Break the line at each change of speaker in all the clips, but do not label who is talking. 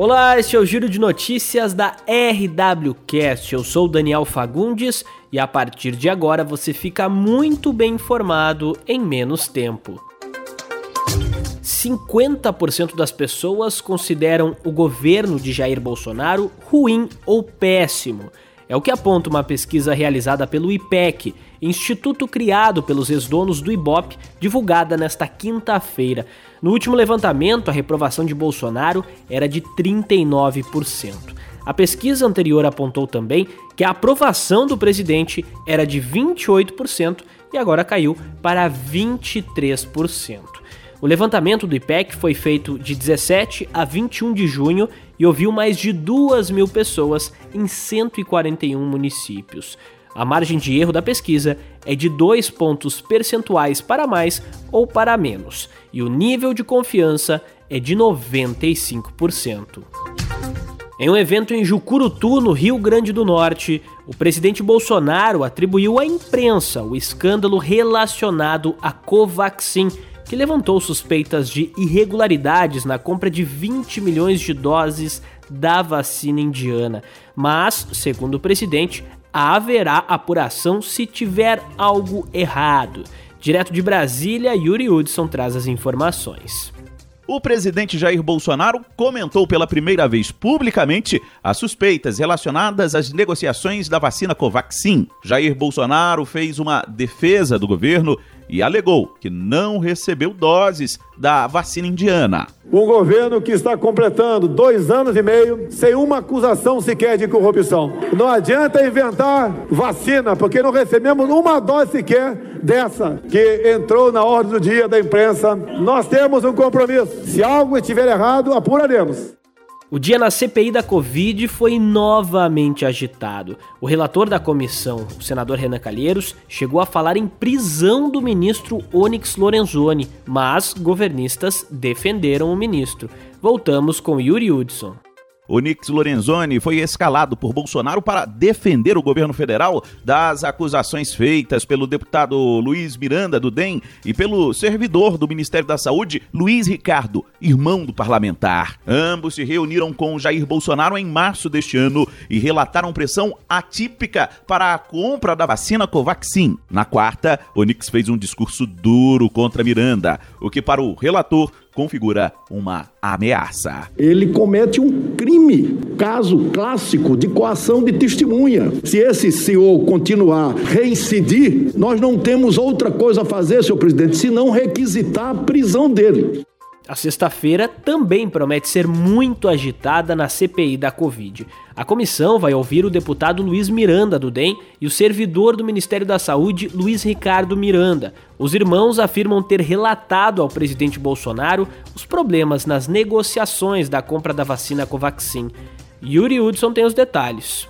Olá, este é o Giro de Notícias da RWCast. Eu sou o Daniel Fagundes e a partir de agora você fica muito bem informado em menos tempo. 50% das pessoas consideram o governo de Jair Bolsonaro ruim ou péssimo. É o que aponta uma pesquisa realizada pelo IPEC, instituto criado pelos ex-donos do Ibope, divulgada nesta quinta-feira. No último levantamento, a reprovação de Bolsonaro era de 39%. A pesquisa anterior apontou também que a aprovação do presidente era de 28% e agora caiu para 23%. O levantamento do IPEC foi feito de 17 a 21 de junho e ouviu mais de 2 mil pessoas em 141 municípios. A margem de erro da pesquisa é de 2 pontos percentuais para mais ou para menos, e o nível de confiança é de 95%. Em um evento em Jucurutu, no Rio Grande do Norte, o presidente Bolsonaro atribuiu à imprensa o escândalo relacionado à Covaxin, que levantou suspeitas de irregularidades na compra de 20 milhões de doses da vacina indiana. Mas, segundo o presidente, haverá apuração se tiver algo errado. Direto de Brasília, Yuri Hudson traz as informações.
O presidente Jair Bolsonaro comentou pela primeira vez publicamente as suspeitas relacionadas às negociações da vacina Covaxin. Jair Bolsonaro fez uma defesa do governo e alegou que não recebeu doses da vacina indiana.
Um governo que está completando dois anos e meio sem uma acusação sequer de corrupção. Não adianta inventar vacina, porque não recebemos uma dose sequer dessa que entrou na ordem do dia da imprensa. Nós temos um compromisso. Se algo estiver errado, apuraremos.
O dia na CPI da Covid foi novamente agitado. O relator da comissão, o senador Renan Calheiros, chegou a falar em prisão do ministro Onyx Lorenzoni, mas governistas defenderam o ministro. Voltamos com Yuri Hudson.
Onix Lorenzoni foi escalado por Bolsonaro para defender o governo federal das acusações feitas pelo deputado Luiz Miranda do DEM e pelo servidor do Ministério da Saúde, Luiz Ricardo, irmão do parlamentar. Ambos se reuniram com Jair Bolsonaro em março deste ano e relataram pressão atípica para a compra da vacina Covaxin. Na quarta, Onix fez um discurso duro contra Miranda, o que para o relator configura uma ameaça.
Ele comete um crime, caso clássico de coação de testemunha. Se esse senhor continuar reincidir, nós não temos outra coisa a fazer, senhor presidente, senão requisitar a prisão dele.
A sexta-feira também promete ser muito agitada na CPI da Covid. A comissão vai ouvir o deputado Luiz Miranda, do DEM, e o servidor do Ministério da Saúde, Luiz Ricardo Miranda. Os irmãos afirmam ter relatado ao presidente Bolsonaro os problemas nas negociações da compra da vacina Covaxin. Yuri Hudson tem os detalhes.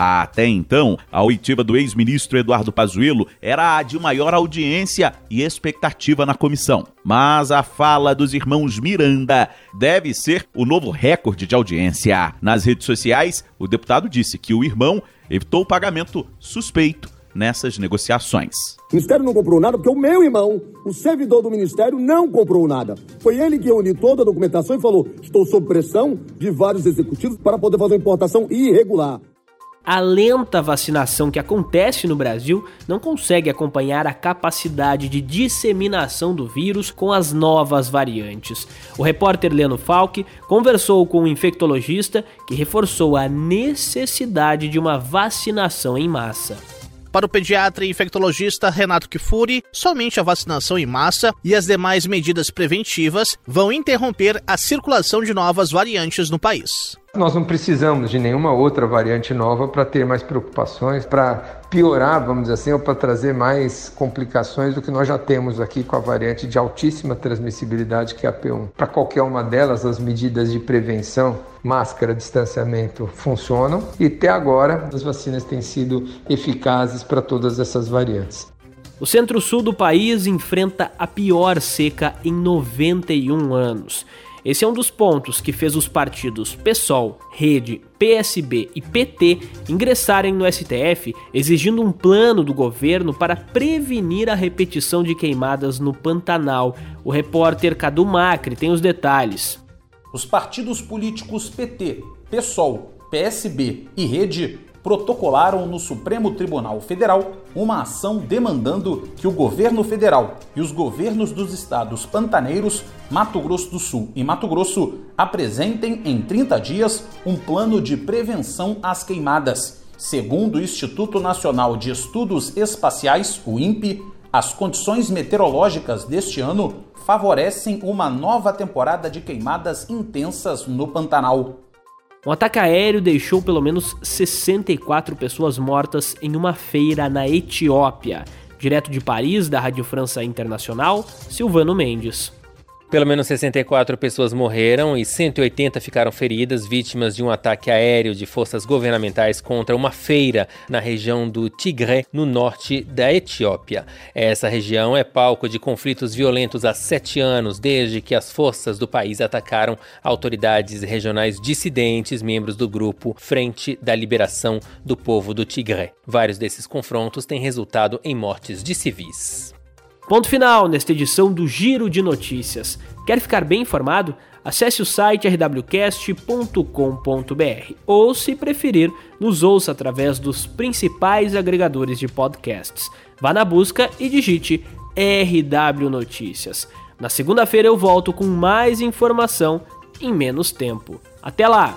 Até então, a oitiva do ex-ministro Eduardo Pazuello era a de maior audiência e expectativa na comissão. Mas a fala dos irmãos Miranda deve ser o novo recorde de audiência. Nas redes sociais, o deputado disse que o irmão evitou o pagamento suspeito nessas negociações.
O Ministério não comprou nada porque o meu irmão, o servidor do Ministério, não comprou nada. Foi ele que uniu toda a documentação e falou: estou sob pressão de vários executivos para poder fazer uma importação irregular
a lenta vacinação que acontece no Brasil não consegue acompanhar a capacidade de disseminação do vírus com as novas variantes. O repórter Leno Falck conversou com um infectologista que reforçou a necessidade de uma vacinação em massa.
Para o pediatra e infectologista Renato Kifuri, somente a vacinação em massa e as demais medidas preventivas vão interromper a circulação de novas variantes no país.
Nós não precisamos de nenhuma outra variante nova para ter mais preocupações, para piorar, vamos dizer assim, ou para trazer mais complicações do que nós já temos aqui com a variante de altíssima transmissibilidade que é a P1. Para qualquer uma delas, as medidas de prevenção, máscara, distanciamento funcionam e até agora as vacinas têm sido eficazes para todas essas variantes.
O centro-sul do país enfrenta a pior seca em 91 anos. Esse é um dos pontos que fez os partidos PSOL, Rede, PSB e PT ingressarem no STF exigindo um plano do governo para prevenir a repetição de queimadas no Pantanal. O repórter Cadu Macri tem os detalhes.
Os partidos políticos PT, PSOL, PSB e Rede protocolaram no Supremo Tribunal Federal uma ação demandando que o governo federal e os governos dos estados pantaneiros, Mato Grosso do Sul e Mato Grosso, apresentem em 30 dias um plano de prevenção às queimadas. Segundo o Instituto Nacional de Estudos Espaciais, o INPE, as condições meteorológicas deste ano favorecem uma nova temporada de queimadas intensas no Pantanal.
Um ataque aéreo deixou pelo menos 64 pessoas mortas em uma feira na Etiópia. Direto de Paris, da Rádio França Internacional, Silvano Mendes.
Pelo menos 64 pessoas morreram e 180 ficaram feridas, vítimas de um ataque aéreo de forças governamentais contra uma feira na região do Tigré, no norte da Etiópia. Essa região é palco de conflitos violentos há sete anos, desde que as forças do país atacaram autoridades regionais dissidentes, membros do grupo Frente da Liberação do Povo do Tigré. Vários desses confrontos têm resultado em mortes de civis.
Ponto final nesta edição do Giro de Notícias. Quer ficar bem informado? Acesse o site rwcast.com.br ou, se preferir, nos ouça através dos principais agregadores de podcasts. Vá na busca e digite RW Notícias. Na segunda-feira eu volto com mais informação em menos tempo. Até lá!